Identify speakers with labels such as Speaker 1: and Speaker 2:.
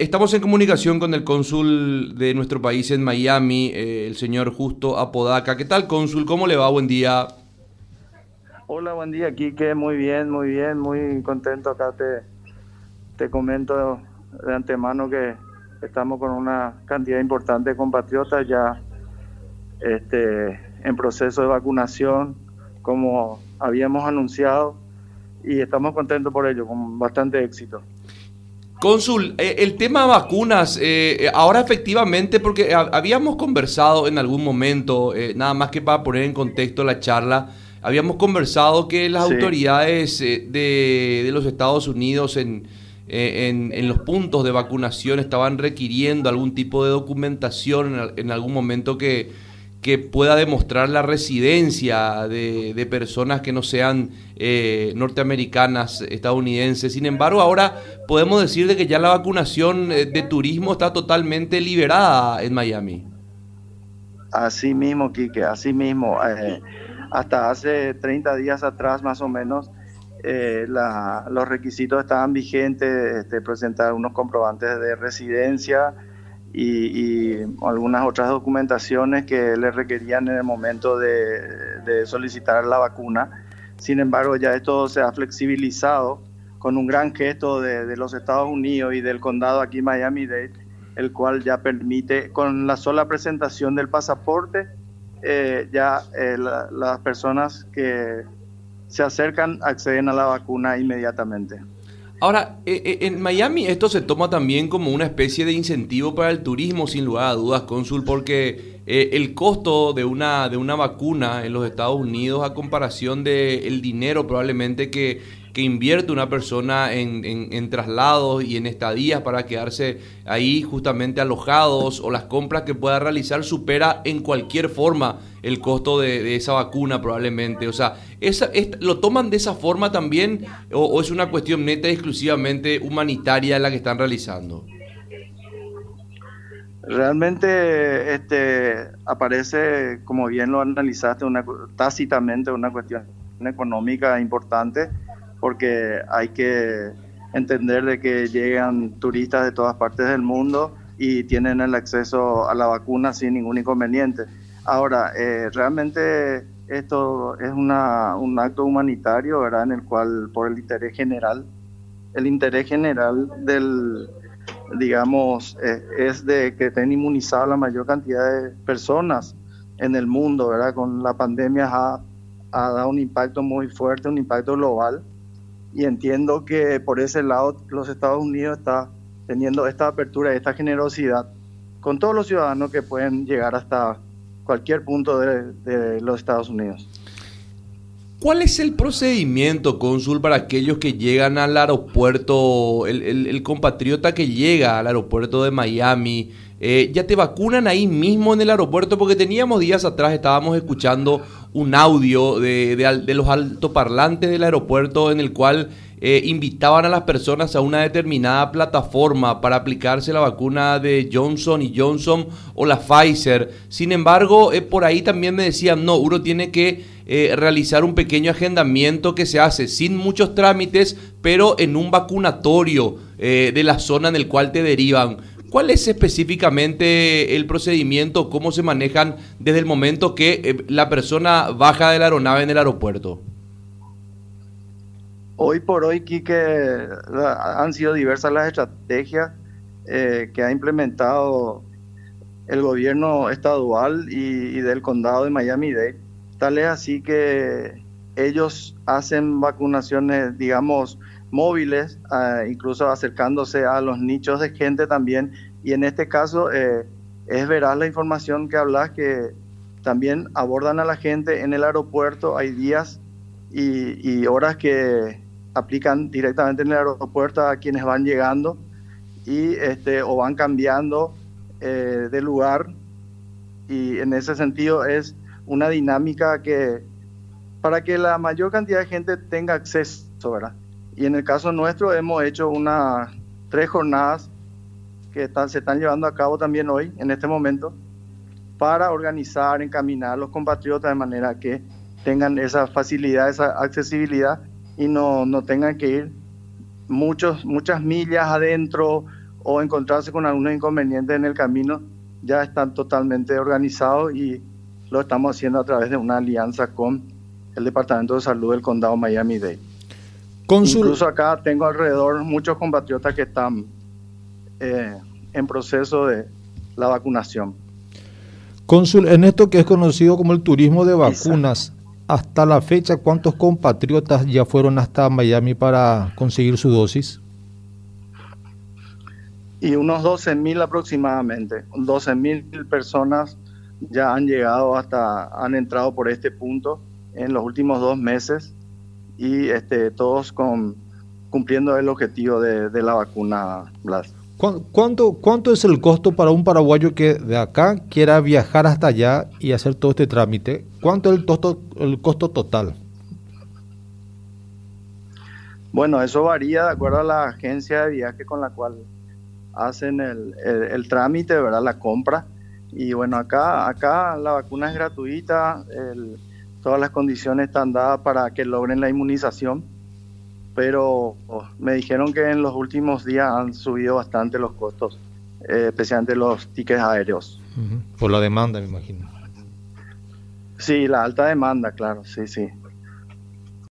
Speaker 1: Estamos en comunicación con el cónsul de nuestro país en Miami, eh, el señor Justo Apodaca. ¿Qué tal, cónsul? ¿Cómo le va? Buen día.
Speaker 2: Hola, buen día, Quique. Muy bien, muy bien, muy contento. Acá te, te comento de antemano que estamos con una cantidad importante de compatriotas ya este, en proceso de vacunación, como habíamos anunciado, y estamos contentos por ello, con bastante éxito.
Speaker 1: Cónsul, eh, el tema vacunas, eh, eh, ahora efectivamente, porque habíamos conversado en algún momento, nada más que para poner en contexto la charla, habíamos conversado que las autoridades de, los Estados Unidos en, en, los puntos de vacunación estaban requiriendo algún tipo de documentación en algún momento que que pueda demostrar la residencia de, personas que no sean eh, norteamericanas, estadounidenses. Sin embargo, ahora podemos decir de que ya la vacunación eh, de turismo está totalmente liberada en Miami.
Speaker 2: Así mismo, Quique, así mismo. Eh, hasta hace 30 días atrás, más o menos, los requisitos estaban vigentes, este, presentar unos comprobantes de residencia, y, algunas otras documentaciones que le requerían en el momento de, solicitar la vacuna. Sin embargo, ya esto se ha flexibilizado con un gran gesto de, los Estados Unidos y del condado aquí Miami-Dade, el cual ya permite, con la sola presentación del pasaporte, eh, ya eh, las personas que se acercan acceden a la vacuna inmediatamente.
Speaker 1: Ahora, eh, eh, en Miami esto se toma también como una especie de incentivo para el turismo, sin lugar a dudas, cónsul, porque eh, el costo de una, de una vacuna en los Estados Unidos a comparación del el dinero probablemente que que invierte una persona en, traslados y en estadías para quedarse ahí justamente alojados o las compras que pueda realizar supera en cualquier forma el costo de, esa vacuna probablemente. O sea, esa, ¿lo toman de esa forma también o, es una cuestión neta y exclusivamente humanitaria la que están realizando?
Speaker 2: Realmente este, aparece, como bien lo analizaste, una, tácitamente una cuestión económica importante porque hay que entender de que llegan turistas de todas partes del mundo y tienen el acceso a la vacuna sin ningún inconveniente. Ahora, eh, realmente esto es una, un acto humanitario, ¿verdad? En el cual, por el interés general, el interés general del, digamos, eh, es de que estén inmunizadas la mayor cantidad de personas en el mundo, ¿verdad? Con la pandemia ha, ha dado un impacto muy fuerte, un impacto global y entiendo que por ese lado los Estados Unidos está teniendo esta apertura, esta generosidad con todos los ciudadanos que pueden llegar hasta cualquier punto de, los Estados Unidos.
Speaker 1: ¿Cuál es el procedimiento, cónsul, para aquellos que llegan al aeropuerto, el compatriota que llega al aeropuerto de Miami? Eh, ya te vacunan ahí mismo en el aeropuerto porque teníamos días atrás, estábamos escuchando un audio de, de, los altoparlantes del aeropuerto en el cual eh, invitaban a las personas a una determinada plataforma para aplicarse la vacuna de Johnson y Johnson o la Pfizer. Sin embargo, eh, por ahí también me decían, no, uno tiene que realizar un pequeño agendamiento que se hace sin muchos trámites, pero en un vacunatorio de la zona en el cual te derivan. ¿Cuál es específicamente el procedimiento? ¿Cómo se manejan desde el momento que eh, la persona baja de la aeronave en el aeropuerto?
Speaker 2: Hoy por hoy, Quique, han sido diversas las estrategias eh, que ha implementado el gobierno estadual y, del condado de Miami-Dade. Tal es así que ellos hacen vacunaciones, digamos, móviles, ah, incluso acercándose a los nichos de gente también. Y en este caso eh, es veraz la información que hablas, que también abordan a la gente en el aeropuerto. Hay días y, horas que aplican directamente en el aeropuerto a quienes van llegando y este, o van cambiando eh, de lugar. Y en ese sentido es una dinámica que para que la mayor cantidad de gente tenga acceso, ¿verdad? Y en el caso nuestro hemos hecho unas tres jornadas que se están llevando a cabo también hoy, en este momento, para organizar, encaminar a los compatriotas de manera que tengan esa facilidad, esa accesibilidad y no, no tengan que ir muchos, muchas millas adentro o encontrarse con algunos inconvenientes en el camino, ya están totalmente organizados y lo estamos haciendo a través de una alianza con el Departamento de Salud del Condado Miami-Dade. Incluso acá tengo alrededor muchos compatriotas que están eh, en proceso de la vacunación.
Speaker 3: Cónsul, en esto que es conocido como el turismo de vacunas, hasta la fecha, ¿cuántos compatriotas ya fueron hasta Miami para conseguir su dosis?
Speaker 2: Y unos 12 mil aproximadamente, 12 mil personas ya han llegado hasta, han entrado por este punto en los últimos dos meses y este, todos con, cumpliendo el objetivo de, de la vacuna, Blas.
Speaker 3: ¿Cuánto, ¿Cuánto es el costo para un paraguayo que de acá quiera viajar hasta allá y hacer todo este trámite? ¿Cuánto es el, costo, el costo total?
Speaker 2: Bueno, eso varía de acuerdo a la agencia de viaje con la cual hacen el, el, trámite, ¿verdad? La compra. Y bueno, acá, acá la vacuna es gratuita, todas las condiciones están dadas para que logren la inmunización pero oh, me dijeron que en los últimos días han subido bastante los costos, eh, especialmente los tickets aéreos.
Speaker 3: Por la demanda, me imagino.
Speaker 2: Sí, la alta demanda, claro, sí, sí.